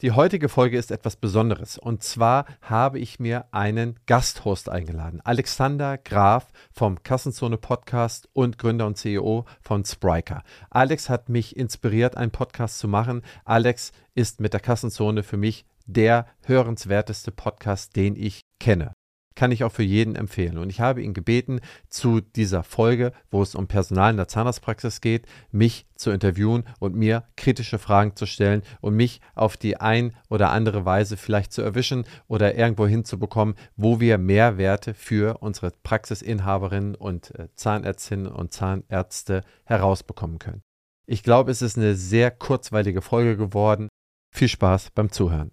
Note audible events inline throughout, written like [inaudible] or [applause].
Die heutige Folge ist etwas Besonderes und zwar habe ich mir einen Gasthost eingeladen. Alexander Graf vom Kassenzone Podcast und Gründer und CEO von Spriker. Alex hat mich inspiriert, einen Podcast zu machen. Alex ist mit der Kassenzone für mich der hörenswerteste Podcast, den ich kenne kann ich auch für jeden empfehlen. Und ich habe ihn gebeten, zu dieser Folge, wo es um Personal in der Zahnarztpraxis geht, mich zu interviewen und mir kritische Fragen zu stellen und mich auf die ein oder andere Weise vielleicht zu erwischen oder irgendwo hinzubekommen, wo wir Mehrwerte für unsere Praxisinhaberinnen und äh, Zahnärztinnen und Zahnärzte herausbekommen können. Ich glaube, es ist eine sehr kurzweilige Folge geworden. Viel Spaß beim Zuhören.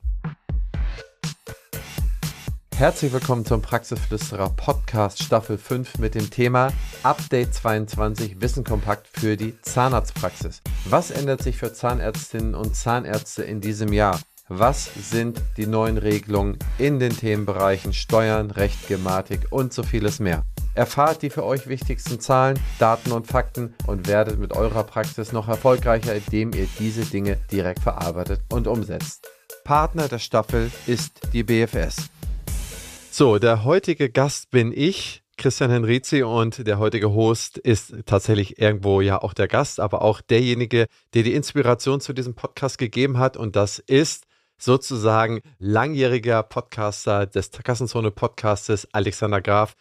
Herzlich willkommen zum Praxisflüsterer Podcast Staffel 5 mit dem Thema Update 22 Wissen kompakt für die Zahnarztpraxis. Was ändert sich für Zahnärztinnen und Zahnärzte in diesem Jahr? Was sind die neuen Regelungen in den Themenbereichen Steuern, Recht, Gematik und so vieles mehr? Erfahrt die für euch wichtigsten Zahlen, Daten und Fakten und werdet mit eurer Praxis noch erfolgreicher, indem ihr diese Dinge direkt verarbeitet und umsetzt. Partner der Staffel ist die BFS. So, der heutige Gast bin ich, Christian Henrizi, und der heutige Host ist tatsächlich irgendwo ja auch der Gast, aber auch derjenige, der die Inspiration zu diesem Podcast gegeben hat. Und das ist sozusagen langjähriger Podcaster des Kassenzone Podcastes, Alexander Graf.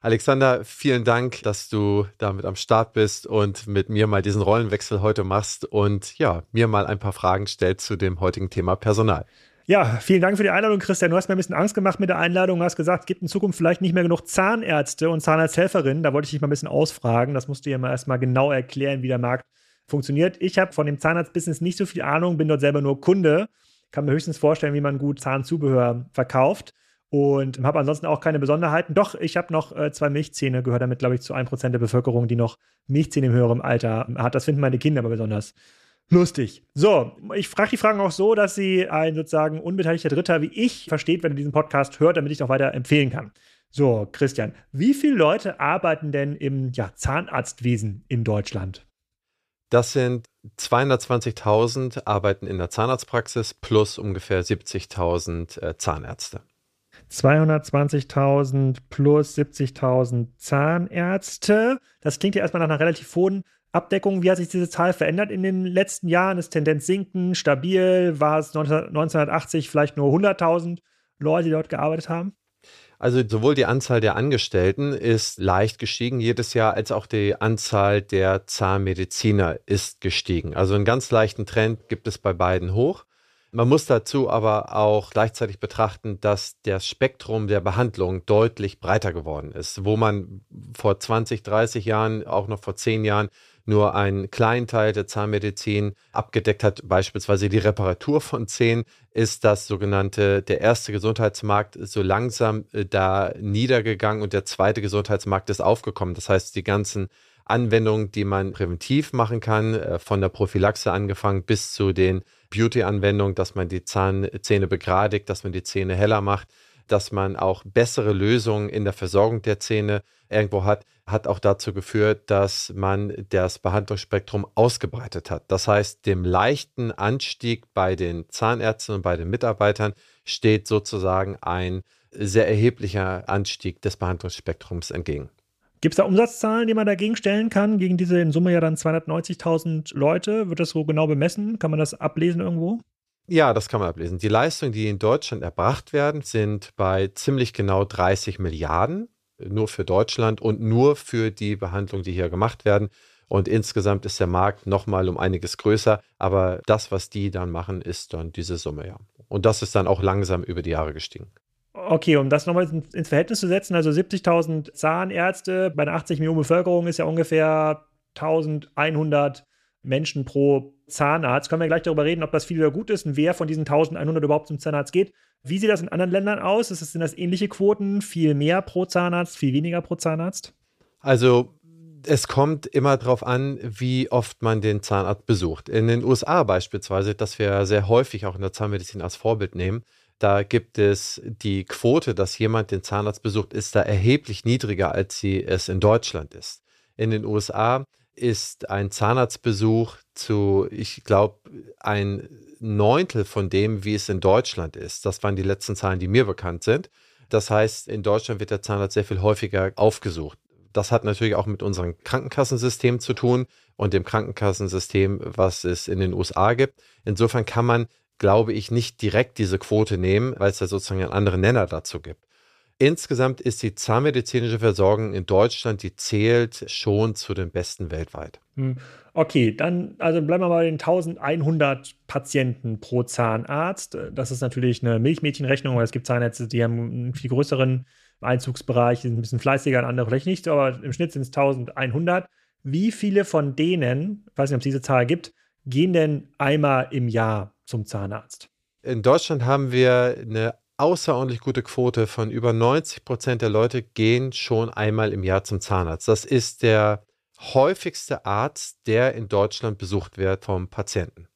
Alexander, vielen Dank, dass du damit am Start bist und mit mir mal diesen Rollenwechsel heute machst und ja, mir mal ein paar Fragen stellst zu dem heutigen Thema Personal. Ja, vielen Dank für die Einladung, Christian. Du hast mir ein bisschen Angst gemacht mit der Einladung. Du hast gesagt, es gibt in Zukunft vielleicht nicht mehr genug Zahnärzte und Zahnarzthelferinnen. Da wollte ich dich mal ein bisschen ausfragen. Das musst du dir mal erstmal genau erklären, wie der Markt funktioniert. Ich habe von dem Zahnarztbusiness nicht so viel Ahnung, bin dort selber nur Kunde. Kann mir höchstens vorstellen, wie man gut Zahnzubehör verkauft und habe ansonsten auch keine Besonderheiten. Doch, ich habe noch äh, zwei Milchzähne, gehört damit, glaube ich, zu 1% der Bevölkerung, die noch Milchzähne im höheren Alter hat. Das finden meine Kinder aber besonders lustig. So, ich frage die Fragen auch so, dass sie ein sozusagen unbeteiligter Dritter wie ich versteht, wenn er diesen Podcast hört, damit ich auch weiter empfehlen kann. So, Christian, wie viele Leute arbeiten denn im ja, Zahnarztwesen in Deutschland? Das sind 220.000 arbeiten in der Zahnarztpraxis plus ungefähr 70.000 äh, Zahnärzte. 220.000 plus 70.000 Zahnärzte. Das klingt ja erstmal nach einer relativ hohen Abdeckung, wie hat sich diese Zahl verändert in den letzten Jahren? Ist Tendenz sinken, stabil? War es 1980 vielleicht nur 100.000 Leute, die dort gearbeitet haben? Also sowohl die Anzahl der Angestellten ist leicht gestiegen jedes Jahr, als auch die Anzahl der Zahnmediziner ist gestiegen. Also einen ganz leichten Trend gibt es bei beiden hoch. Man muss dazu aber auch gleichzeitig betrachten, dass das Spektrum der Behandlung deutlich breiter geworden ist. Wo man vor 20, 30 Jahren, auch noch vor 10 Jahren nur einen kleinen Teil der Zahnmedizin abgedeckt hat, beispielsweise die Reparatur von Zähnen, ist das sogenannte, der erste Gesundheitsmarkt so langsam äh, da niedergegangen und der zweite Gesundheitsmarkt ist aufgekommen. Das heißt, die ganzen Anwendungen, die man präventiv machen kann, äh, von der Prophylaxe angefangen bis zu den Beauty-Anwendungen, dass man die Zahnzähne begradigt, dass man die Zähne heller macht, dass man auch bessere Lösungen in der Versorgung der Zähne irgendwo hat, hat auch dazu geführt, dass man das Behandlungsspektrum ausgebreitet hat. Das heißt, dem leichten Anstieg bei den Zahnärzten und bei den Mitarbeitern steht sozusagen ein sehr erheblicher Anstieg des Behandlungsspektrums entgegen. Gibt es da Umsatzzahlen, die man dagegen stellen kann, gegen diese in Summe ja dann 290.000 Leute? Wird das so genau bemessen? Kann man das ablesen irgendwo? Ja, das kann man ablesen. Die Leistungen, die in Deutschland erbracht werden, sind bei ziemlich genau 30 Milliarden nur für Deutschland und nur für die Behandlungen, die hier gemacht werden. Und insgesamt ist der Markt nochmal um einiges größer. Aber das, was die dann machen, ist dann diese Summe, ja. Und das ist dann auch langsam über die Jahre gestiegen. Okay, um das nochmal ins Verhältnis zu setzen, also 70.000 Zahnärzte bei einer 80 Millionen Bevölkerung ist ja ungefähr 1100 Menschen pro Zahnarzt. Können wir gleich darüber reden, ob das viel oder gut ist und wer von diesen 1100 überhaupt zum Zahnarzt geht. Wie sieht das in anderen Ländern aus? Ist das, sind das ähnliche Quoten? Viel mehr pro Zahnarzt, viel weniger pro Zahnarzt? Also es kommt immer darauf an, wie oft man den Zahnarzt besucht. In den USA beispielsweise, das wir sehr häufig auch in der Zahnmedizin als Vorbild nehmen, da gibt es die Quote, dass jemand den Zahnarzt besucht, ist da erheblich niedriger, als sie es in Deutschland ist. In den USA ist ein Zahnarztbesuch zu, ich glaube, ein Neuntel von dem, wie es in Deutschland ist. Das waren die letzten Zahlen, die mir bekannt sind. Das heißt, in Deutschland wird der Zahnarzt sehr viel häufiger aufgesucht. Das hat natürlich auch mit unserem Krankenkassensystem zu tun und dem Krankenkassensystem, was es in den USA gibt. Insofern kann man, glaube ich, nicht direkt diese Quote nehmen, weil es da sozusagen einen anderen Nenner dazu gibt. Insgesamt ist die zahnmedizinische Versorgung in Deutschland, die zählt schon zu den besten weltweit. Hm. Okay, dann also bleiben wir mal bei den 1100 Patienten pro Zahnarzt. Das ist natürlich eine Milchmädchenrechnung, weil es gibt Zahnärzte, die haben einen viel größeren Einzugsbereich, sind ein bisschen fleißiger, andere vielleicht nicht, aber im Schnitt sind es 1100. Wie viele von denen, ich weiß nicht, ob es diese Zahl gibt, gehen denn einmal im Jahr zum Zahnarzt? In Deutschland haben wir eine außerordentlich gute Quote von über 90 Prozent der Leute gehen schon einmal im Jahr zum Zahnarzt. Das ist der häufigste Arzt, der in Deutschland besucht wird vom Patienten.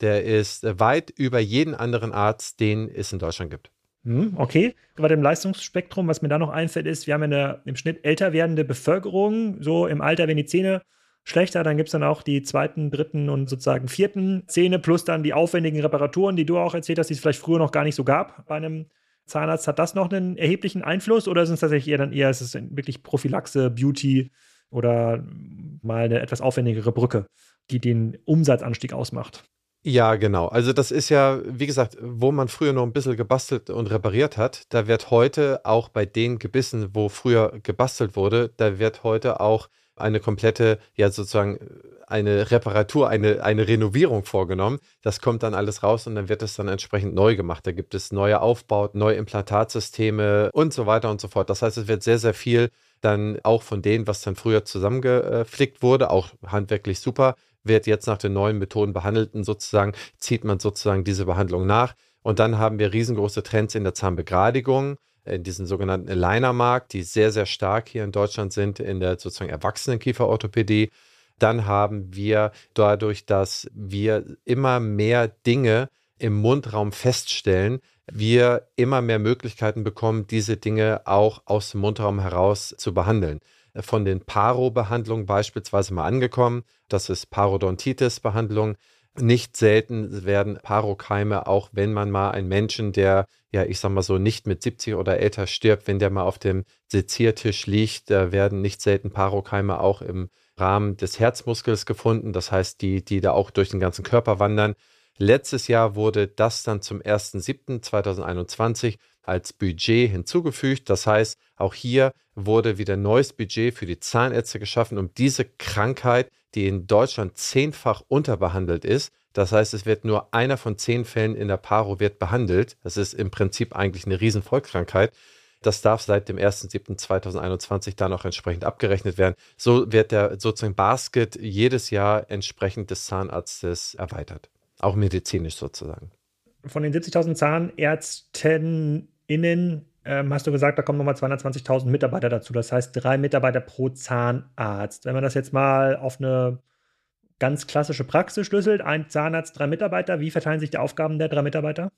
Der ist weit über jeden anderen Arzt, den es in Deutschland gibt. Hm, okay. Bei dem Leistungsspektrum, was mir da noch einfällt, ist, wir haben eine im Schnitt älter werdende Bevölkerung. So im Alter, wenn die Zähne schlechter, dann gibt es dann auch die zweiten, dritten und sozusagen vierten Zähne plus dann die aufwendigen Reparaturen, die du auch erzählt hast, die es vielleicht früher noch gar nicht so gab bei einem Zahnarzt. Hat das noch einen erheblichen Einfluss oder sind es tatsächlich eher dann eher, ist es wirklich Prophylaxe, Beauty oder mal eine etwas aufwendigere Brücke, die den Umsatzanstieg ausmacht? Ja, genau. Also das ist ja, wie gesagt, wo man früher noch ein bisschen gebastelt und repariert hat, da wird heute auch bei den Gebissen, wo früher gebastelt wurde, da wird heute auch eine komplette, ja sozusagen eine Reparatur, eine, eine Renovierung vorgenommen. Das kommt dann alles raus und dann wird es dann entsprechend neu gemacht. Da gibt es neue Aufbauten, neue Implantatsysteme und so weiter und so fort. Das heißt, es wird sehr, sehr viel dann auch von denen, was dann früher zusammengeflickt wurde, auch handwerklich super, wird jetzt nach den neuen Methoden behandelt und sozusagen zieht man sozusagen diese Behandlung nach. Und dann haben wir riesengroße Trends in der Zahnbegradigung in diesen sogenannten Aligner-Markt, die sehr, sehr stark hier in Deutschland sind, in der sozusagen erwachsenen Kieferorthopädie. Dann haben wir dadurch, dass wir immer mehr Dinge im Mundraum feststellen, wir immer mehr Möglichkeiten bekommen, diese Dinge auch aus dem Mundraum heraus zu behandeln. Von den Paro-Behandlungen beispielsweise mal angekommen. Das ist Parodontitis-Behandlung. Nicht selten werden Parokeime, auch wenn man mal einen Menschen, der, ja, ich sag mal so, nicht mit 70 oder älter stirbt, wenn der mal auf dem Seziertisch liegt, da werden nicht selten Parokeime auch im Rahmen des Herzmuskels gefunden. Das heißt, die, die da auch durch den ganzen Körper wandern. Letztes Jahr wurde das dann zum 1.7.2021 als Budget hinzugefügt. Das heißt, auch hier wurde wieder neues Budget für die Zahnärzte geschaffen, um diese Krankheit, die in Deutschland zehnfach unterbehandelt ist, das heißt, es wird nur einer von zehn Fällen in der Paro wird behandelt. Das ist im Prinzip eigentlich eine riesen Volkskrankheit. Das darf seit dem 1.7.2021 dann auch entsprechend abgerechnet werden. So wird der sozusagen Basket jedes Jahr entsprechend des Zahnarztes erweitert. Auch medizinisch sozusagen. Von den 70.000 ZahnärztInnen ähm, hast du gesagt, da kommen nochmal 220.000 Mitarbeiter dazu. Das heißt, drei Mitarbeiter pro Zahnarzt. Wenn man das jetzt mal auf eine ganz klassische Praxis schlüsselt, ein Zahnarzt, drei Mitarbeiter, wie verteilen sich die Aufgaben der drei Mitarbeiter?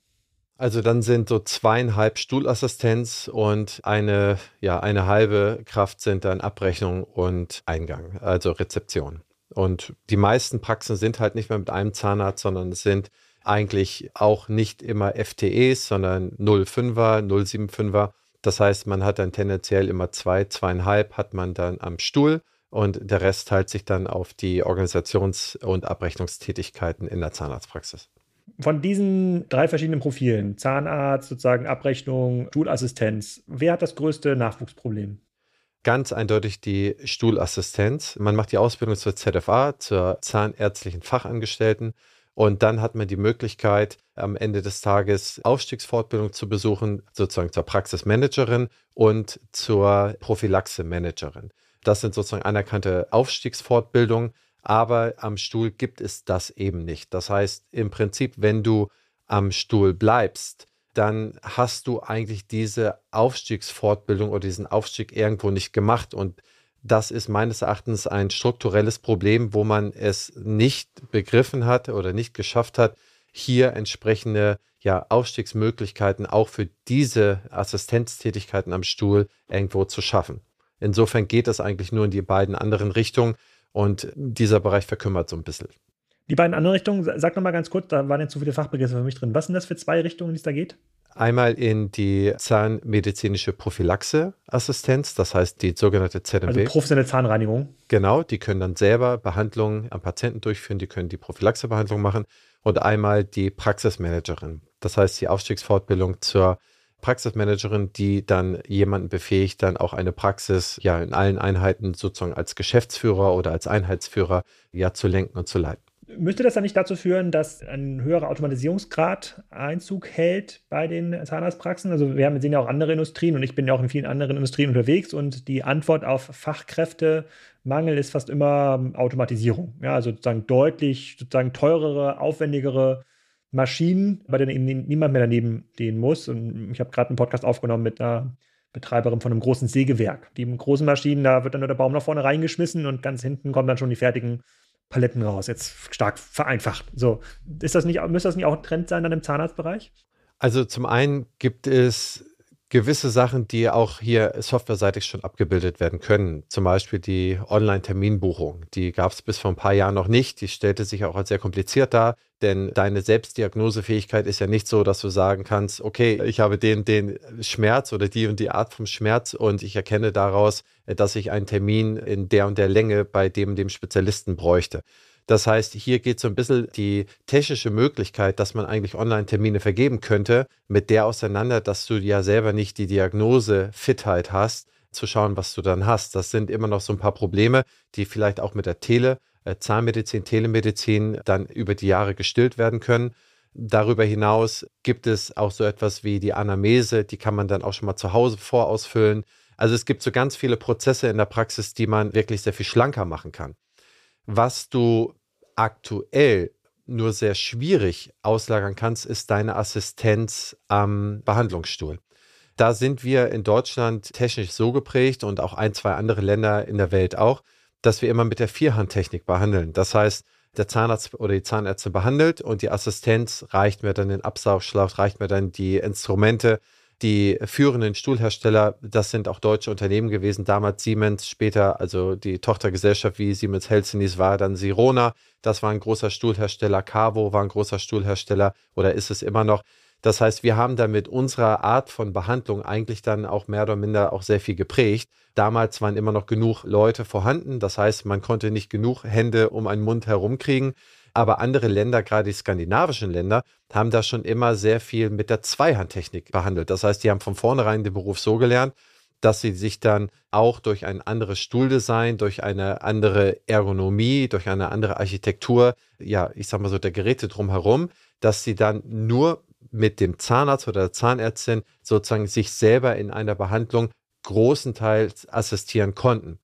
Also dann sind so zweieinhalb Stuhlassistenz und eine, ja, eine halbe Kraft sind dann Abrechnung und Eingang, also Rezeption. Und die meisten Praxen sind halt nicht mehr mit einem Zahnarzt, sondern es sind eigentlich auch nicht immer FTEs, sondern 05er, 075er. Das heißt, man hat dann tendenziell immer zwei, zweieinhalb hat man dann am Stuhl und der Rest teilt sich dann auf die Organisations- und Abrechnungstätigkeiten in der Zahnarztpraxis. Von diesen drei verschiedenen Profilen, Zahnarzt, sozusagen Abrechnung, Stuhlassistenz, wer hat das größte Nachwuchsproblem? Ganz eindeutig die Stuhlassistenz. Man macht die Ausbildung zur ZFA, zur Zahnärztlichen Fachangestellten. Und dann hat man die Möglichkeit, am Ende des Tages Aufstiegsfortbildung zu besuchen, sozusagen zur Praxismanagerin und zur Prophylaxe-Managerin. Das sind sozusagen anerkannte Aufstiegsfortbildungen, aber am Stuhl gibt es das eben nicht. Das heißt, im Prinzip, wenn du am Stuhl bleibst, dann hast du eigentlich diese Aufstiegsfortbildung oder diesen Aufstieg irgendwo nicht gemacht. Und das ist meines Erachtens ein strukturelles Problem, wo man es nicht begriffen hat oder nicht geschafft hat, hier entsprechende ja, Aufstiegsmöglichkeiten auch für diese Assistenztätigkeiten am Stuhl irgendwo zu schaffen. Insofern geht das eigentlich nur in die beiden anderen Richtungen. Und dieser Bereich verkümmert so ein bisschen. Die beiden anderen Richtungen, sag noch mal ganz kurz, da waren jetzt zu viele Fachbegriffe für mich drin. Was sind das für zwei Richtungen, die es da geht? Einmal in die zahnmedizinische Prophylaxe-Assistenz, das heißt die sogenannte ZMB. Also professionelle Zahnreinigung. Genau, die können dann selber Behandlungen am Patienten durchführen, die können die Prophylaxe-Behandlung machen. Und einmal die Praxismanagerin, das heißt die Aufstiegsfortbildung zur Praxismanagerin, die dann jemanden befähigt, dann auch eine Praxis ja in allen Einheiten sozusagen als Geschäftsführer oder als Einheitsführer ja zu lenken und zu leiten. Müsste das dann nicht dazu führen, dass ein höherer Automatisierungsgrad Einzug hält bei den Zahnarztpraxen? Also wir haben, sehen ja auch andere Industrien und ich bin ja auch in vielen anderen Industrien unterwegs und die Antwort auf Fachkräftemangel ist fast immer Automatisierung. Ja, also sozusagen deutlich sozusagen teurere, aufwendigere Maschinen, bei denen eben niemand mehr daneben stehen muss. Und ich habe gerade einen Podcast aufgenommen mit einer Betreiberin von einem großen Sägewerk. Die großen Maschinen, da wird dann nur der Baum nach vorne reingeschmissen und ganz hinten kommen dann schon die fertigen Paletten raus. Jetzt stark vereinfacht. So, ist das nicht, müsste das nicht auch ein Trend sein dann im Zahnarztbereich? Also zum einen gibt es gewisse Sachen, die auch hier softwareseitig schon abgebildet werden können. Zum Beispiel die Online-Terminbuchung. Die gab es bis vor ein paar Jahren noch nicht. Die stellte sich auch als sehr kompliziert dar, denn deine Selbstdiagnosefähigkeit ist ja nicht so, dass du sagen kannst, okay, ich habe den, den Schmerz oder die und die Art vom Schmerz und ich erkenne daraus, dass ich einen Termin in der und der Länge bei dem, dem Spezialisten bräuchte. Das heißt, hier geht so ein bisschen die technische Möglichkeit, dass man eigentlich Online-Termine vergeben könnte, mit der auseinander, dass du ja selber nicht die Diagnose-Fitheit hast, zu schauen, was du dann hast. Das sind immer noch so ein paar Probleme, die vielleicht auch mit der Tele, äh, Zahnmedizin, Telemedizin dann über die Jahre gestillt werden können. Darüber hinaus gibt es auch so etwas wie die Anamnese, die kann man dann auch schon mal zu Hause vorausfüllen. Also es gibt so ganz viele Prozesse in der Praxis, die man wirklich sehr viel schlanker machen kann. Was du aktuell nur sehr schwierig auslagern kannst, ist deine Assistenz am Behandlungsstuhl. Da sind wir in Deutschland technisch so geprägt und auch ein, zwei andere Länder in der Welt auch, dass wir immer mit der Vierhandtechnik behandeln. Das heißt, der Zahnarzt oder die Zahnärztin behandelt und die Assistenz reicht mir dann den Absaugschlauch, reicht mir dann die Instrumente, die führenden Stuhlhersteller, das sind auch deutsche Unternehmen gewesen, damals Siemens, später also die Tochtergesellschaft wie Siemens Healthineers war dann Sirona, das war ein großer Stuhlhersteller, Cavo war ein großer Stuhlhersteller oder ist es immer noch. Das heißt, wir haben damit unserer Art von Behandlung eigentlich dann auch mehr oder minder auch sehr viel geprägt. Damals waren immer noch genug Leute vorhanden. Das heißt, man konnte nicht genug Hände um einen Mund herumkriegen. Aber andere Länder, gerade die skandinavischen Länder, haben da schon immer sehr viel mit der Zweihandtechnik behandelt. Das heißt, die haben von vornherein den Beruf so gelernt, dass sie sich dann auch durch ein anderes Stuhldesign, durch eine andere Ergonomie, durch eine andere Architektur, ja, ich sag mal so, der Geräte drumherum, dass sie dann nur mit dem Zahnarzt oder der Zahnärztin sozusagen sich selber in einer Behandlung großenteils assistieren konnten.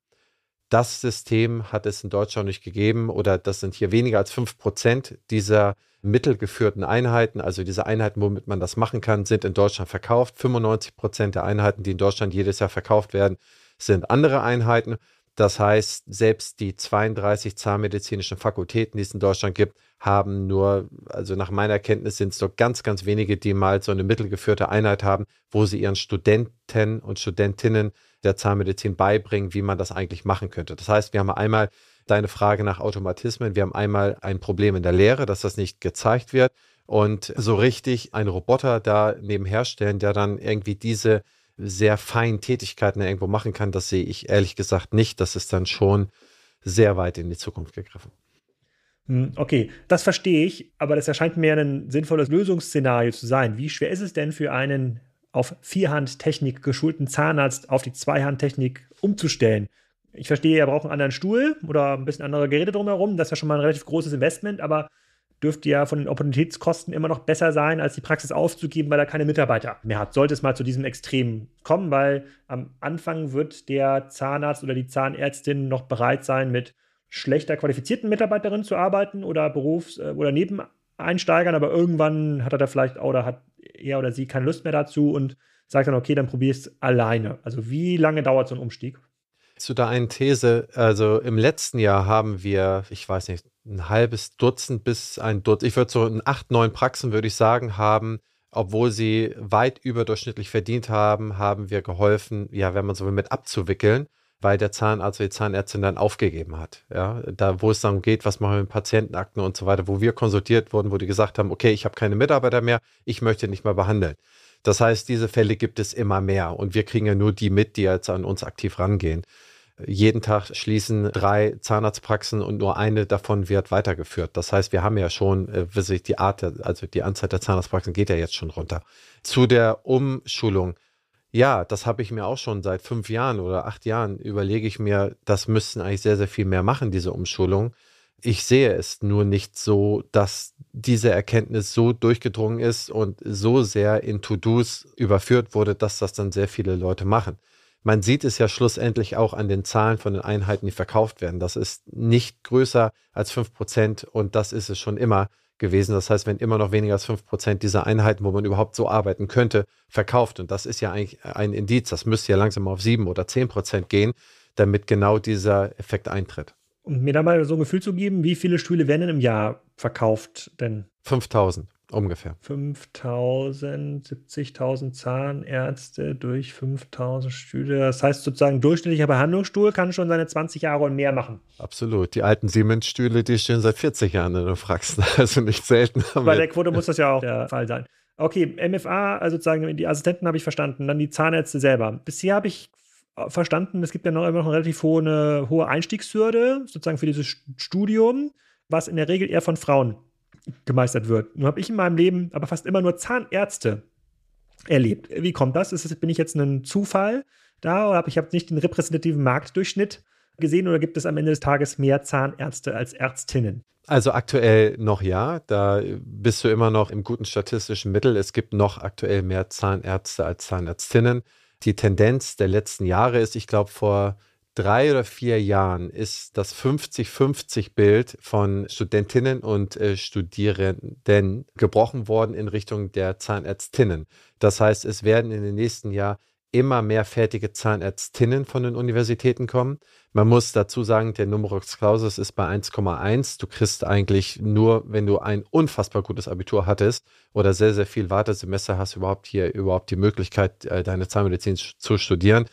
Das System hat es in Deutschland nicht gegeben oder das sind hier weniger als 5% dieser mittelgeführten Einheiten, also diese Einheiten, womit man das machen kann, sind in Deutschland verkauft. 95 Prozent der Einheiten, die in Deutschland jedes Jahr verkauft werden, sind andere Einheiten. Das heißt, selbst die 32 zahnmedizinischen Fakultäten, die es in Deutschland gibt, haben nur, also nach meiner Kenntnis sind es nur ganz, ganz wenige, die mal so eine mittelgeführte Einheit haben, wo sie ihren Studenten und Studentinnen der Zahnmedizin beibringen, wie man das eigentlich machen könnte. Das heißt, wir haben einmal deine Frage nach Automatismen, wir haben einmal ein Problem in der Lehre, dass das nicht gezeigt wird und so richtig einen Roboter da nebenher stellen, der dann irgendwie diese sehr feinen Tätigkeiten irgendwo machen kann, das sehe ich ehrlich gesagt nicht. Das ist dann schon sehr weit in die Zukunft gegriffen. Hm, okay, das verstehe ich, aber das erscheint mir ein sinnvolles Lösungsszenario zu sein. Wie schwer ist es denn für einen auf Vierhandtechnik geschulten Zahnarzt auf die Zweihandtechnik umzustellen? Ich verstehe, er braucht einen anderen Stuhl oder ein bisschen andere Geräte drumherum. Das ist ja schon mal ein relativ großes Investment, aber dürfte ja von den Opportunitätskosten immer noch besser sein, als die Praxis aufzugeben, weil er keine Mitarbeiter mehr hat. Sollte es mal zu diesem Extrem kommen, weil am Anfang wird der Zahnarzt oder die Zahnärztin noch bereit sein, mit schlechter qualifizierten Mitarbeiterinnen zu arbeiten oder Berufs- äh, oder Nebeneinsteigern, aber irgendwann hat er da vielleicht oder hat er oder sie keine Lust mehr dazu und sagt dann, okay, dann probier es alleine. Also wie lange dauert so ein Umstieg? Zu der einen These, also im letzten Jahr haben wir, ich weiß nicht, ein halbes Dutzend bis ein Dutzend, ich würde so in acht, neun Praxen, würde ich sagen, haben, obwohl sie weit überdurchschnittlich verdient haben, haben wir geholfen, ja, wenn man so will, mit abzuwickeln bei der Zahnarzt oder die Zahnärztin dann aufgegeben hat. Ja, da, wo es dann geht, was machen wir mit Patientenakten und so weiter, wo wir konsultiert wurden, wo die gesagt haben, okay, ich habe keine Mitarbeiter mehr, ich möchte nicht mehr behandeln. Das heißt, diese Fälle gibt es immer mehr und wir kriegen ja nur die mit, die jetzt an uns aktiv rangehen. Jeden Tag schließen drei Zahnarztpraxen und nur eine davon wird weitergeführt. Das heißt, wir haben ja schon, äh, die Art, also die Anzahl der Zahnarztpraxen geht ja jetzt schon runter. Zu der Umschulung. Ja, das habe ich mir auch schon seit fünf Jahren oder acht Jahren überlege ich mir, das müssten eigentlich sehr, sehr viel mehr machen, diese Umschulung. Ich sehe es nur nicht so, dass diese Erkenntnis so durchgedrungen ist und so sehr in To-Dos überführt wurde, dass das dann sehr viele Leute machen. Man sieht es ja schlussendlich auch an den Zahlen von den Einheiten, die verkauft werden. Das ist nicht größer als 5% und das ist es schon immer gewesen. Das heißt, wenn immer noch weniger als 5% dieser Einheiten, wo man überhaupt so arbeiten könnte, verkauft, und das ist ja eigentlich ein Indiz, das müsste ja langsam auf 7 oder 10% gehen, damit genau dieser Effekt eintritt. Um mir da mal so ein Gefühl zu geben, wie viele Stühle werden denn im Jahr verkauft denn? 5000. Ungefähr. 5000, 70.000 Zahnärzte durch 5000 Stühle. Das heißt sozusagen, durchschnittlicher Behandlungsstuhl kann schon seine 20 Jahre und mehr machen. Absolut. Die alten Siemens-Stühle, die stehen seit 40 Jahren in der Praxis. Also nicht selten. Bei der Quote muss das ja auch der Fall sein. Okay, MFA, also sozusagen die Assistenten habe ich verstanden, dann die Zahnärzte selber. Bisher habe ich verstanden, es gibt ja noch immer noch eine relativ hohe, hohe Einstiegshürde, sozusagen für dieses Studium, was in der Regel eher von Frauen gemeistert wird. Nun habe ich in meinem Leben aber fast immer nur Zahnärzte erlebt. Wie kommt das? Ist, bin ich jetzt ein Zufall da oder habe ich hab nicht den repräsentativen Marktdurchschnitt gesehen oder gibt es am Ende des Tages mehr Zahnärzte als Ärztinnen? Also aktuell noch ja, da bist du immer noch im guten statistischen Mittel. Es gibt noch aktuell mehr Zahnärzte als Zahnärztinnen. Die Tendenz der letzten Jahre ist, ich glaube, vor drei oder vier Jahren ist das 50-50-Bild von Studentinnen und äh, Studierenden gebrochen worden in Richtung der Zahnärztinnen. Das heißt, es werden in den nächsten Jahren immer mehr fertige Zahnärztinnen von den Universitäten kommen. Man muss dazu sagen, der Numerus Clausus ist bei 1,1. Du kriegst eigentlich nur, wenn du ein unfassbar gutes Abitur hattest oder sehr, sehr viel Wartesemester hast, überhaupt hier überhaupt die Möglichkeit, äh, deine Zahnmedizin zu studieren.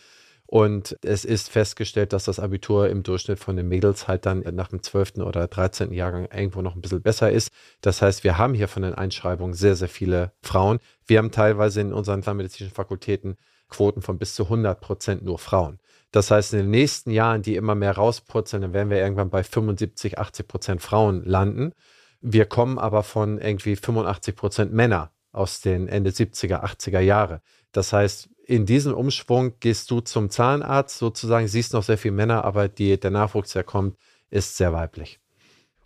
Und es ist festgestellt, dass das Abitur im Durchschnitt von den Mädels halt dann nach dem 12. oder 13. Jahrgang irgendwo noch ein bisschen besser ist. Das heißt, wir haben hier von den Einschreibungen sehr, sehr viele Frauen. Wir haben teilweise in unseren medizinischen Fakultäten Quoten von bis zu 100 Prozent nur Frauen. Das heißt, in den nächsten Jahren, die immer mehr rauspurzeln, dann werden wir irgendwann bei 75, 80 Prozent Frauen landen. Wir kommen aber von irgendwie 85 Prozent Männer aus den Ende 70er, 80er Jahre. Das heißt, in diesem Umschwung gehst du zum Zahnarzt sozusagen, siehst noch sehr viele Männer, aber die, der Nachwuchs, der kommt, ist sehr weiblich.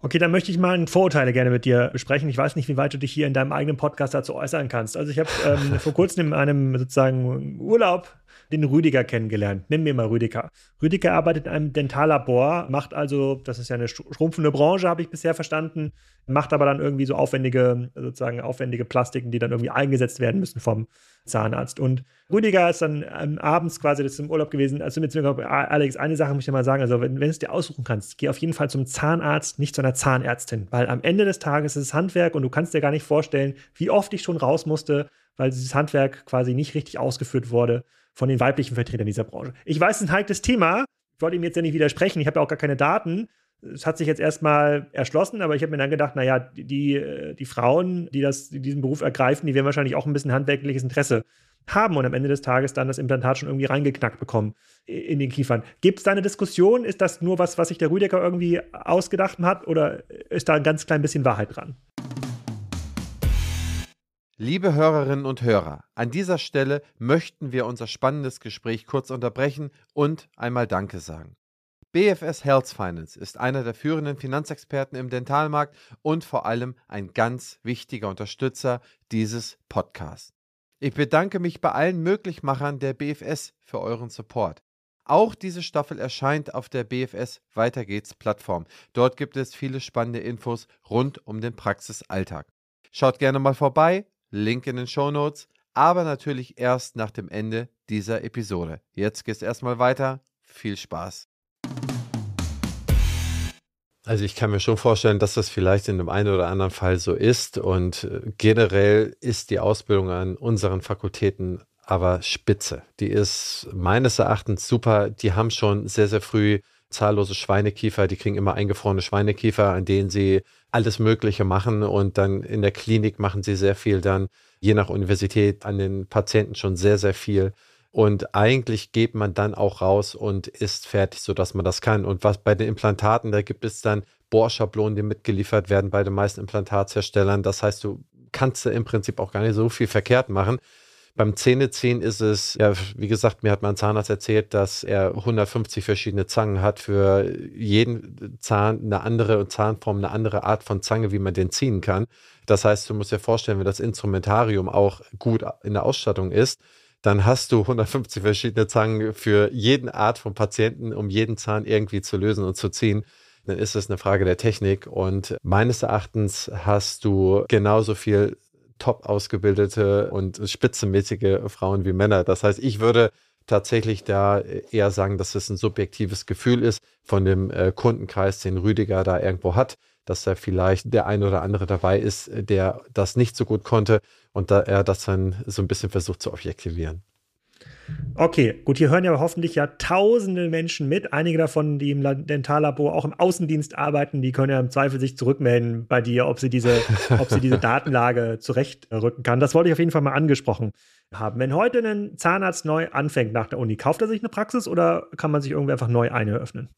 Okay, dann möchte ich mal Vorurteile gerne mit dir besprechen. Ich weiß nicht, wie weit du dich hier in deinem eigenen Podcast dazu äußern kannst. Also ich habe ähm, [laughs] vor kurzem in einem sozusagen Urlaub den Rüdiger kennengelernt. Nimm mir mal Rüdiger. Rüdiger arbeitet in einem Dentallabor, macht also, das ist ja eine schrumpfende Branche, habe ich bisher verstanden, macht aber dann irgendwie so aufwendige, sozusagen aufwendige Plastiken, die dann irgendwie eingesetzt werden müssen vom Zahnarzt. Und Rüdiger ist dann ähm, abends quasi, das ist im Urlaub gewesen, als du mir zu mir gesagt Alex, eine Sache muss ich dir mal sagen, also wenn, wenn du es dir aussuchen kannst, geh auf jeden Fall zum Zahnarzt, nicht zu einer Zahnärztin, weil am Ende des Tages ist es Handwerk und du kannst dir gar nicht vorstellen, wie oft ich schon raus musste, weil dieses Handwerk quasi nicht richtig ausgeführt wurde von den weiblichen Vertretern dieser Branche. Ich weiß, es ist ein heikles Thema. Ich wollte ihm jetzt ja nicht widersprechen. Ich habe ja auch gar keine Daten. Es hat sich jetzt erstmal erschlossen, aber ich habe mir dann gedacht, naja, die, die Frauen, die, das, die diesen Beruf ergreifen, die werden wahrscheinlich auch ein bisschen handwerkliches Interesse haben und am Ende des Tages dann das Implantat schon irgendwie reingeknackt bekommen in den Kiefern. Gibt es da eine Diskussion? Ist das nur was, was sich der Rüdecker irgendwie ausgedacht hat oder ist da ein ganz klein bisschen Wahrheit dran? Liebe Hörerinnen und Hörer, an dieser Stelle möchten wir unser spannendes Gespräch kurz unterbrechen und einmal Danke sagen. BFS Health Finance ist einer der führenden Finanzexperten im Dentalmarkt und vor allem ein ganz wichtiger Unterstützer dieses Podcasts. Ich bedanke mich bei allen Möglichmachern der BFS für euren Support. Auch diese Staffel erscheint auf der BFS Weiter geht's Plattform. Dort gibt es viele spannende Infos rund um den Praxisalltag. Schaut gerne mal vorbei Link in den Show Notes, aber natürlich erst nach dem Ende dieser Episode. Jetzt geht es erstmal weiter. Viel Spaß. Also ich kann mir schon vorstellen, dass das vielleicht in dem einen oder anderen Fall so ist. Und äh, generell ist die Ausbildung an unseren Fakultäten aber spitze. Die ist meines Erachtens super. Die haben schon sehr, sehr früh zahllose Schweinekiefer, die kriegen immer eingefrorene Schweinekiefer, an denen sie alles Mögliche machen und dann in der Klinik machen sie sehr viel dann, je nach Universität, an den Patienten schon sehr, sehr viel. Und eigentlich geht man dann auch raus und ist fertig, sodass man das kann. Und was bei den Implantaten, da gibt es dann Bohrschablonen, die mitgeliefert werden bei den meisten Implantatsherstellern. Das heißt, du kannst im Prinzip auch gar nicht so viel verkehrt machen. Beim Zähneziehen ist es, ja, wie gesagt, mir hat mein Zahnarzt erzählt, dass er 150 verschiedene Zangen hat. Für jeden Zahn eine andere Zahnform, eine andere Art von Zange, wie man den ziehen kann. Das heißt, du musst dir vorstellen, wenn das Instrumentarium auch gut in der Ausstattung ist, dann hast du 150 verschiedene Zangen für jeden Art von Patienten, um jeden Zahn irgendwie zu lösen und zu ziehen dann ist es eine Frage der Technik. Und meines Erachtens hast du genauso viel top ausgebildete und spitzenmäßige Frauen wie Männer. Das heißt, ich würde tatsächlich da eher sagen, dass es ein subjektives Gefühl ist von dem äh, Kundenkreis, den Rüdiger da irgendwo hat, dass da vielleicht der ein oder andere dabei ist, der das nicht so gut konnte und da er das dann so ein bisschen versucht zu objektivieren. Okay, gut, hier hören ja hoffentlich ja tausende Menschen mit. Einige davon, die im Dentallabor auch im Außendienst arbeiten, die können ja im Zweifel sich zurückmelden bei dir, ob sie diese, [laughs] ob sie diese Datenlage zurechtrücken kann. Das wollte ich auf jeden Fall mal angesprochen haben. Wenn heute ein Zahnarzt neu anfängt nach der Uni, kauft er sich eine Praxis oder kann man sich irgendwie einfach neu eine eröffnen?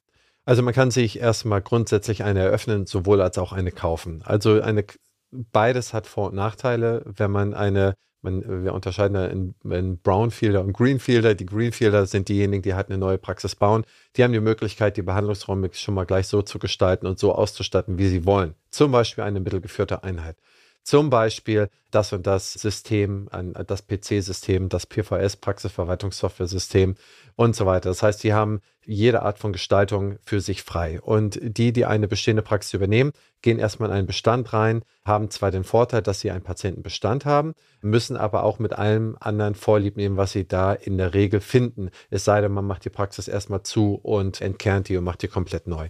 Also man kann sich erstmal grundsätzlich eine eröffnen, sowohl als auch eine kaufen. Also eine beides hat Vor- und Nachteile. Wenn man eine man, wir unterscheiden da in, in, Brownfielder und Greenfielder. Die Greenfielder sind diejenigen, die halt eine neue Praxis bauen. Die haben die Möglichkeit, die Behandlungsräume schon mal gleich so zu gestalten und so auszustatten, wie sie wollen. Zum Beispiel eine mittelgeführte Einheit. Zum Beispiel das und das System, das PC-System, das PVS, Praxisverwaltungssoftware-System und so weiter. Das heißt, die haben jede Art von Gestaltung für sich frei. Und die, die eine bestehende Praxis übernehmen, gehen erstmal in einen Bestand rein, haben zwar den Vorteil, dass sie einen Patientenbestand haben, müssen aber auch mit allem anderen Vorlieb nehmen, was sie da in der Regel finden. Es sei denn, man macht die Praxis erstmal zu und entkernt die und macht die komplett neu.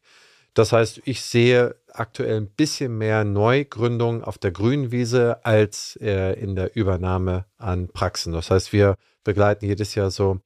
Das heißt, ich sehe aktuell ein bisschen mehr Neugründung auf der grünen Wiese als äh, in der Übernahme an Praxen. Das heißt, wir begleiten jedes Jahr so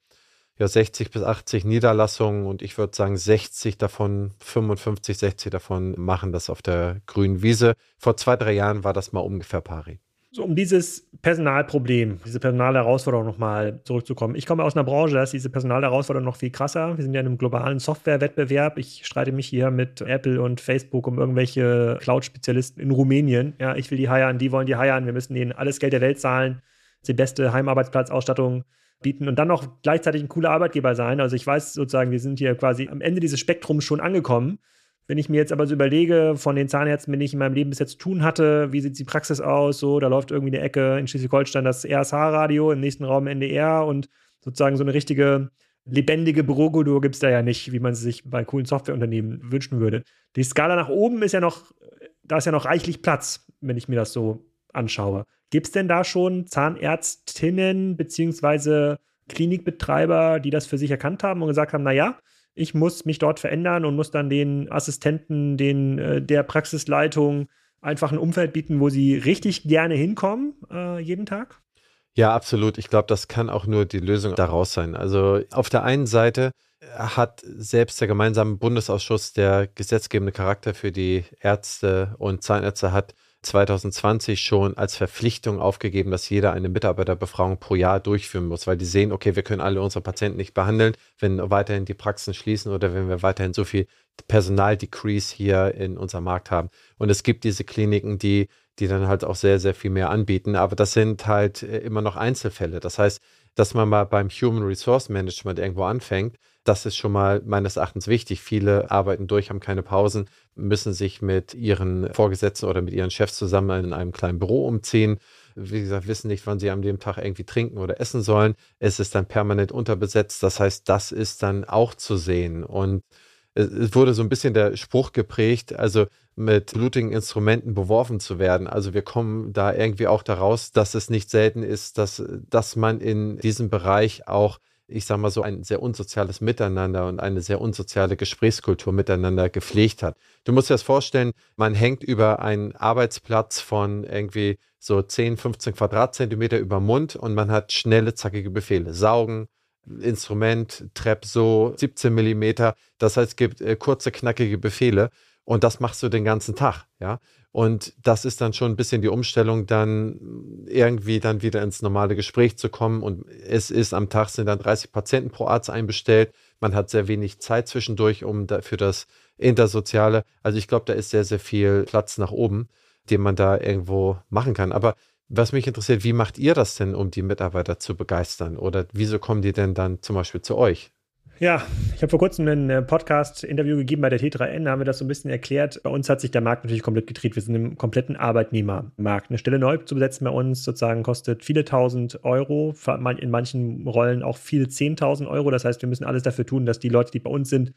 ja, 60 bis 80 Niederlassungen und ich würde sagen 60 davon, 55, 60 davon machen das auf der grünen Wiese. Vor zwei, drei Jahren war das mal ungefähr pari. So, um dieses Personalproblem, diese Personalherausforderung nochmal zurückzukommen. Ich komme aus einer Branche, da ist diese Personalherausforderung noch viel krasser. Wir sind ja in einem globalen Softwarewettbewerb. Ich streite mich hier mit Apple und Facebook um irgendwelche Cloud-Spezialisten in Rumänien. Ja, ich will die heiern, die wollen die heiern. Wir müssen ihnen alles Geld der Welt zahlen, die beste Heimarbeitsplatzausstattung bieten und dann noch gleichzeitig ein cooler Arbeitgeber sein. Also ich weiß sozusagen, wir sind hier quasi am Ende dieses Spektrums schon angekommen. Wenn ich mir jetzt aber so überlege, von den Zahnärzten, mit denen ich in meinem Leben bis jetzt zu tun hatte, wie sieht die Praxis aus? So, da läuft irgendwie eine Ecke in Schleswig-Holstein das RSH-Radio, im nächsten Raum NDR und sozusagen so eine richtige lebendige Bürokultur gibt es da ja nicht, wie man sie sich bei coolen Softwareunternehmen wünschen würde. Die Skala nach oben ist ja noch, da ist ja noch reichlich Platz, wenn ich mir das so anschaue. Gibt es denn da schon Zahnärztinnen beziehungsweise Klinikbetreiber, die das für sich erkannt haben und gesagt haben, naja, ich muss mich dort verändern und muss dann den Assistenten, den, äh, der Praxisleitung einfach ein Umfeld bieten, wo sie richtig gerne hinkommen, äh, jeden Tag? Ja, absolut. Ich glaube, das kann auch nur die Lösung daraus sein. Also auf der einen Seite hat selbst der gemeinsame Bundesausschuss, der gesetzgebende Charakter für die Ärzte und Zahnärzte hat, 2020 schon als Verpflichtung aufgegeben, dass jeder eine Mitarbeiterbefragung pro Jahr durchführen muss, weil die sehen, okay, wir können alle unsere Patienten nicht behandeln, wenn weiterhin die Praxen schließen oder wenn wir weiterhin so viel Personaldecrease hier in unserem Markt haben. Und es gibt diese Kliniken, die, die dann halt auch sehr, sehr viel mehr anbieten, aber das sind halt äh, immer noch Einzelfälle. Das heißt, dass man mal beim Human Resource Management irgendwo anfängt, das ist schon mal meines Erachtens wichtig. Viele arbeiten durch, haben keine Pausen, müssen sich mit ihren Vorgesetzten oder mit ihren Chefs zusammen in einem kleinen Büro umziehen. Wie gesagt, wissen nicht, wann sie an dem Tag irgendwie trinken oder essen sollen. Es ist dann permanent unterbesetzt. Das heißt, das ist dann auch zu sehen. Und es wurde so ein bisschen der Spruch geprägt, also mit blutigen Instrumenten beworfen zu werden. Also wir kommen da irgendwie auch daraus, dass es nicht selten ist, dass, dass man in diesem Bereich auch ich sage mal so, ein sehr unsoziales Miteinander und eine sehr unsoziale Gesprächskultur miteinander gepflegt hat. Du musst dir das vorstellen, man hängt über einen Arbeitsplatz von irgendwie so 10, 15 Quadratzentimeter über Mund und man hat schnelle, zackige Befehle. Saugen, Instrument, Trepp so, 17 Millimeter. Das heißt, es gibt äh, kurze, knackige Befehle und das machst du den ganzen Tag, ja. Und das ist dann schon ein bisschen die Umstellung, dann irgendwie dann wieder ins normale Gespräch zu kommen. Und es ist am Tag sind dann 30 Patienten pro Arzt einbestellt. Man hat sehr wenig Zeit zwischendurch, um da, für das Intersoziale. Also ich glaube, da ist sehr, sehr viel Platz nach oben, den man da irgendwo machen kann. Aber was mich interessiert, wie macht ihr das denn, um die Mitarbeiter zu begeistern? Oder wieso kommen die denn dann zum Beispiel zu euch? Ja, ich habe vor kurzem ein äh, Podcast-Interview gegeben bei der T3N, da haben wir das so ein bisschen erklärt. Bei uns hat sich der Markt natürlich komplett gedreht. Wir sind im kompletten Arbeitnehmermarkt. Eine Stelle neu zu besetzen bei uns sozusagen kostet viele tausend Euro, in manchen Rollen auch viele zehntausend Euro. Das heißt, wir müssen alles dafür tun, dass die Leute, die bei uns sind,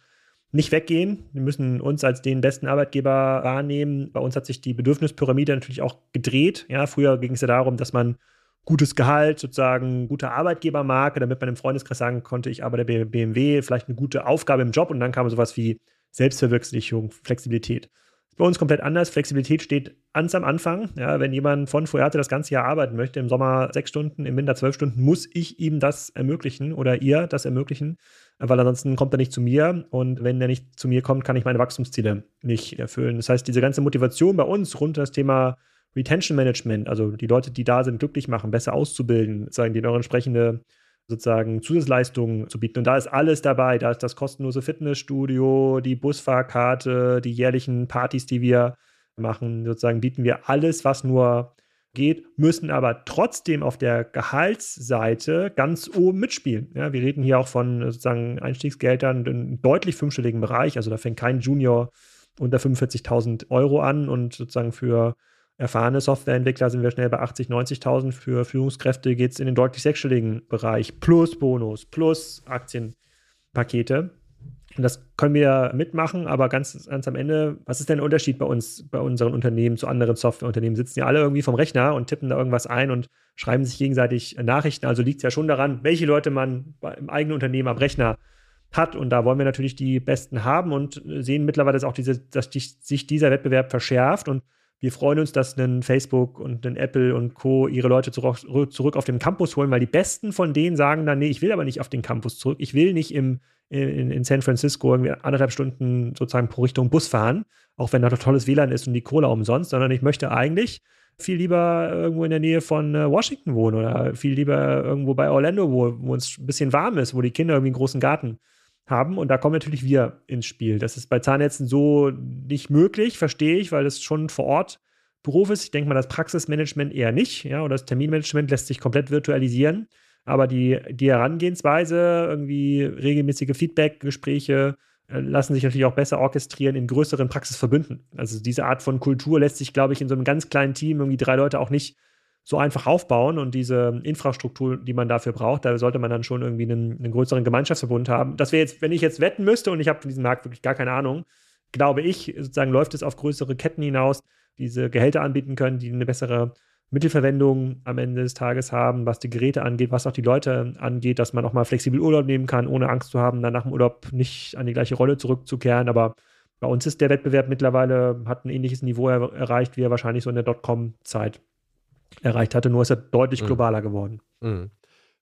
nicht weggehen. Wir müssen uns als den besten Arbeitgeber wahrnehmen. Bei uns hat sich die Bedürfnispyramide natürlich auch gedreht. Ja, früher ging es ja darum, dass man gutes Gehalt, sozusagen gute Arbeitgebermarke, damit man im Freundeskreis sagen konnte, ich arbeite bei BMW, vielleicht eine gute Aufgabe im Job und dann kam sowas wie Selbstverwirklichung, Flexibilität. Bei uns komplett anders. Flexibilität steht ganz am Anfang. Ja, wenn jemand von Fuerte das ganze Jahr arbeiten möchte, im Sommer sechs Stunden, im Winter zwölf Stunden, muss ich ihm das ermöglichen oder ihr das ermöglichen, weil ansonsten kommt er nicht zu mir. Und wenn er nicht zu mir kommt, kann ich meine Wachstumsziele nicht erfüllen. Das heißt, diese ganze Motivation bei uns rund um das Thema Retention Management, also die Leute, die da sind, glücklich machen, besser auszubilden, sagen, die noch entsprechende sozusagen Zusatzleistungen zu bieten. Und da ist alles dabei. Da ist das kostenlose Fitnessstudio, die Busfahrkarte, die jährlichen Partys, die wir machen. Sozusagen bieten wir alles, was nur geht, müssen aber trotzdem auf der Gehaltsseite ganz oben mitspielen. Ja, wir reden hier auch von sozusagen Einstiegsgeldern in deutlich fünfstelligen Bereich. Also da fängt kein Junior unter 45.000 Euro an und sozusagen für erfahrene Softwareentwickler sind wir schnell bei 80.000, 90.000. Für Führungskräfte geht es in den deutlich sechsstelligen Bereich. Plus Bonus, plus Aktienpakete. Und das können wir mitmachen, aber ganz, ganz am Ende, was ist denn der Unterschied bei uns, bei unseren Unternehmen zu anderen Softwareunternehmen? Sitzen ja alle irgendwie vom Rechner und tippen da irgendwas ein und schreiben sich gegenseitig Nachrichten. Also liegt es ja schon daran, welche Leute man im eigenen Unternehmen am Rechner hat. Und da wollen wir natürlich die Besten haben und sehen mittlerweile, auch diese, dass sich dieser Wettbewerb verschärft. Und wir freuen uns, dass ein Facebook und ein Apple und Co. ihre Leute zurück, zurück auf den Campus holen, weil die besten von denen sagen dann, nee, ich will aber nicht auf den Campus zurück. Ich will nicht im, in, in San Francisco irgendwie anderthalb Stunden sozusagen pro Richtung Bus fahren, auch wenn da doch tolles WLAN ist und die Kohle umsonst, sondern ich möchte eigentlich viel lieber irgendwo in der Nähe von äh, Washington wohnen oder viel lieber irgendwo bei Orlando, wo, wo es ein bisschen warm ist, wo die Kinder irgendwie einen großen Garten haben haben. Und da kommen natürlich wir ins Spiel. Das ist bei Zahnärzten so nicht möglich, verstehe ich, weil es schon vor Ort Beruf ist. Ich denke mal, das Praxismanagement eher nicht, ja, oder das Terminmanagement lässt sich komplett virtualisieren. Aber die, die Herangehensweise, irgendwie regelmäßige Feedback-Gespräche, äh, lassen sich natürlich auch besser orchestrieren in größeren Praxisverbünden. Also diese Art von Kultur lässt sich, glaube ich, in so einem ganz kleinen Team irgendwie drei Leute auch nicht so einfach aufbauen und diese Infrastruktur, die man dafür braucht, da sollte man dann schon irgendwie einen, einen größeren Gemeinschaftsverbund haben. Das wäre jetzt, wenn ich jetzt wetten müsste und ich habe von diesem Markt wirklich gar keine Ahnung, glaube ich, sozusagen läuft es auf größere Ketten hinaus, diese Gehälter anbieten können, die eine bessere Mittelverwendung am Ende des Tages haben, was die Geräte angeht, was auch die Leute angeht, dass man auch mal flexibel Urlaub nehmen kann, ohne Angst zu haben, dann nach dem Urlaub nicht an die gleiche Rolle zurückzukehren. Aber bei uns ist der Wettbewerb mittlerweile, hat ein ähnliches Niveau er erreicht, wie er wahrscheinlich so in der Dotcom-Zeit erreicht hatte, nur ist er deutlich mhm. globaler geworden. Mhm.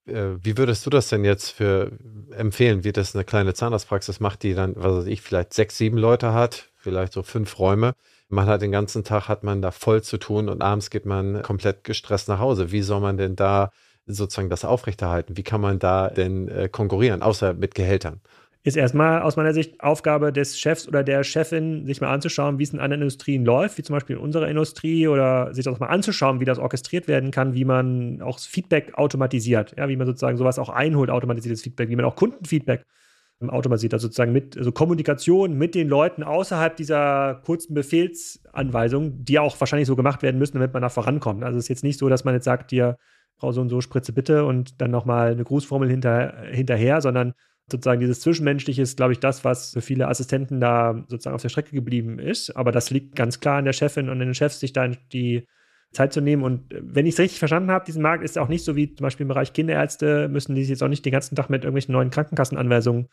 Äh, wie würdest du das denn jetzt für empfehlen, wie das eine kleine Zahnarztpraxis macht, die dann, was weiß ich, vielleicht sechs, sieben Leute hat, vielleicht so fünf Räume? Man hat den ganzen Tag, hat man da voll zu tun und abends geht man komplett gestresst nach Hause. Wie soll man denn da sozusagen das aufrechterhalten? Wie kann man da denn äh, konkurrieren, außer mit Gehältern? Ist erstmal aus meiner Sicht Aufgabe des Chefs oder der Chefin, sich mal anzuschauen, wie es in anderen Industrien läuft, wie zum Beispiel in unserer Industrie, oder sich das mal anzuschauen, wie das orchestriert werden kann, wie man auch Feedback automatisiert, ja, wie man sozusagen sowas auch einholt, automatisiertes Feedback, wie man auch Kundenfeedback automatisiert, also sozusagen mit also Kommunikation mit den Leuten außerhalb dieser kurzen Befehlsanweisungen, die auch wahrscheinlich so gemacht werden müssen, damit man da vorankommt. Also es ist jetzt nicht so, dass man jetzt sagt, dir, Frau so und so, Spritze bitte und dann nochmal eine Grußformel hinter, hinterher, sondern sozusagen dieses Zwischenmenschliche ist, glaube ich, das, was für viele Assistenten da sozusagen auf der Strecke geblieben ist. Aber das liegt ganz klar an der Chefin und an den Chefs, sich da die Zeit zu nehmen. Und wenn ich es richtig verstanden habe, diesen Markt ist auch nicht so wie zum Beispiel im Bereich Kinderärzte, müssen die sich jetzt auch nicht den ganzen Tag mit irgendwelchen neuen Krankenkassenanweisungen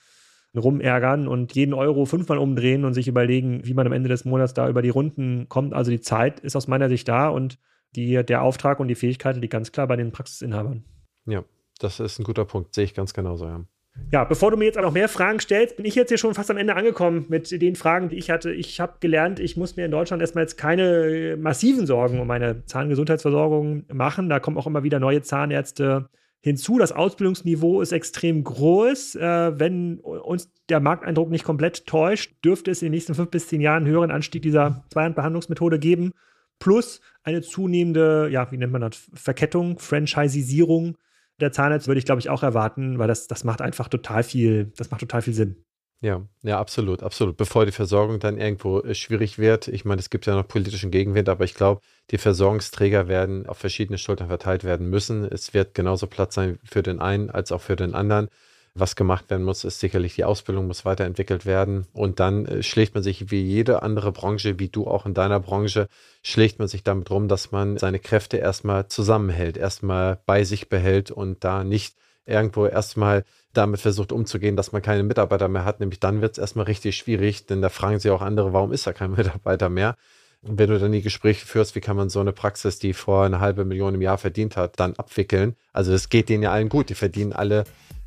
rumärgern und jeden Euro fünfmal umdrehen und sich überlegen, wie man am Ende des Monats da über die Runden kommt. Also die Zeit ist aus meiner Sicht da und die, der Auftrag und die Fähigkeit liegt ganz klar bei den Praxisinhabern. Ja, das ist ein guter Punkt, sehe ich ganz genauso, ja. Ja, bevor du mir jetzt auch noch mehr Fragen stellst, bin ich jetzt hier schon fast am Ende angekommen mit den Fragen, die ich hatte. Ich habe gelernt, ich muss mir in Deutschland erstmal jetzt keine massiven Sorgen um meine Zahngesundheitsversorgung machen. Da kommen auch immer wieder neue Zahnärzte hinzu. Das Ausbildungsniveau ist extrem groß. Äh, wenn uns der Markteindruck nicht komplett täuscht, dürfte es in den nächsten fünf bis zehn Jahren einen höheren Anstieg dieser Zweihandbehandlungsmethode geben. Plus eine zunehmende, ja, wie nennt man das, Verkettung, Franchisierung der Zahnärzte würde ich, glaube ich, auch erwarten, weil das, das macht einfach total viel, das macht total viel Sinn. Ja, ja, absolut, absolut. Bevor die Versorgung dann irgendwo äh, schwierig wird. Ich meine, es gibt ja noch politischen Gegenwind, aber ich glaube, die Versorgungsträger werden auf verschiedene Schultern verteilt werden müssen. Es wird genauso Platz sein für den einen als auch für den anderen. Was gemacht werden muss, ist sicherlich die Ausbildung muss weiterentwickelt werden. Und dann äh, schlägt man sich wie jede andere Branche, wie du auch in deiner Branche, schlägt man sich damit rum, dass man seine Kräfte erstmal zusammenhält, erstmal bei sich behält und da nicht irgendwo erstmal damit versucht umzugehen, dass man keine Mitarbeiter mehr hat. Nämlich dann wird es erstmal richtig schwierig, denn da fragen sich auch andere, warum ist da kein [laughs] Mitarbeiter mehr? Und wenn du dann die Gespräche führst, wie kann man so eine Praxis, die vor eine halbe Million im Jahr verdient hat, dann abwickeln? Also es geht denen ja allen gut, die verdienen alle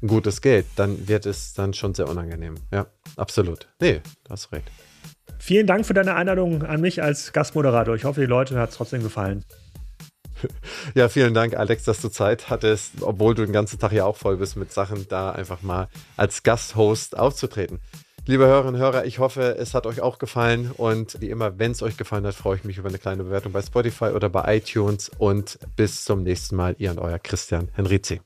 gutes Geld, dann wird es dann schon sehr unangenehm. Ja, absolut. Nee, du hast recht. Vielen Dank für deine Einladung an mich als Gastmoderator. Ich hoffe, die Leute hat es trotzdem gefallen. [laughs] Ja, vielen Dank, Alex, dass du Zeit hattest, obwohl du den ganzen Tag ja auch voll bist mit Sachen, da einfach mal als Gasthost aufzutreten. Liebe Hörerinnen und Hörer, ich hoffe, es hat euch auch gefallen und wie immer, wenn es euch gefallen hat, freue ich mich über eine kleine Bewertung bei Spotify oder bei iTunes und bis zum nächsten Mal, ihr und euer Christian Henrizi.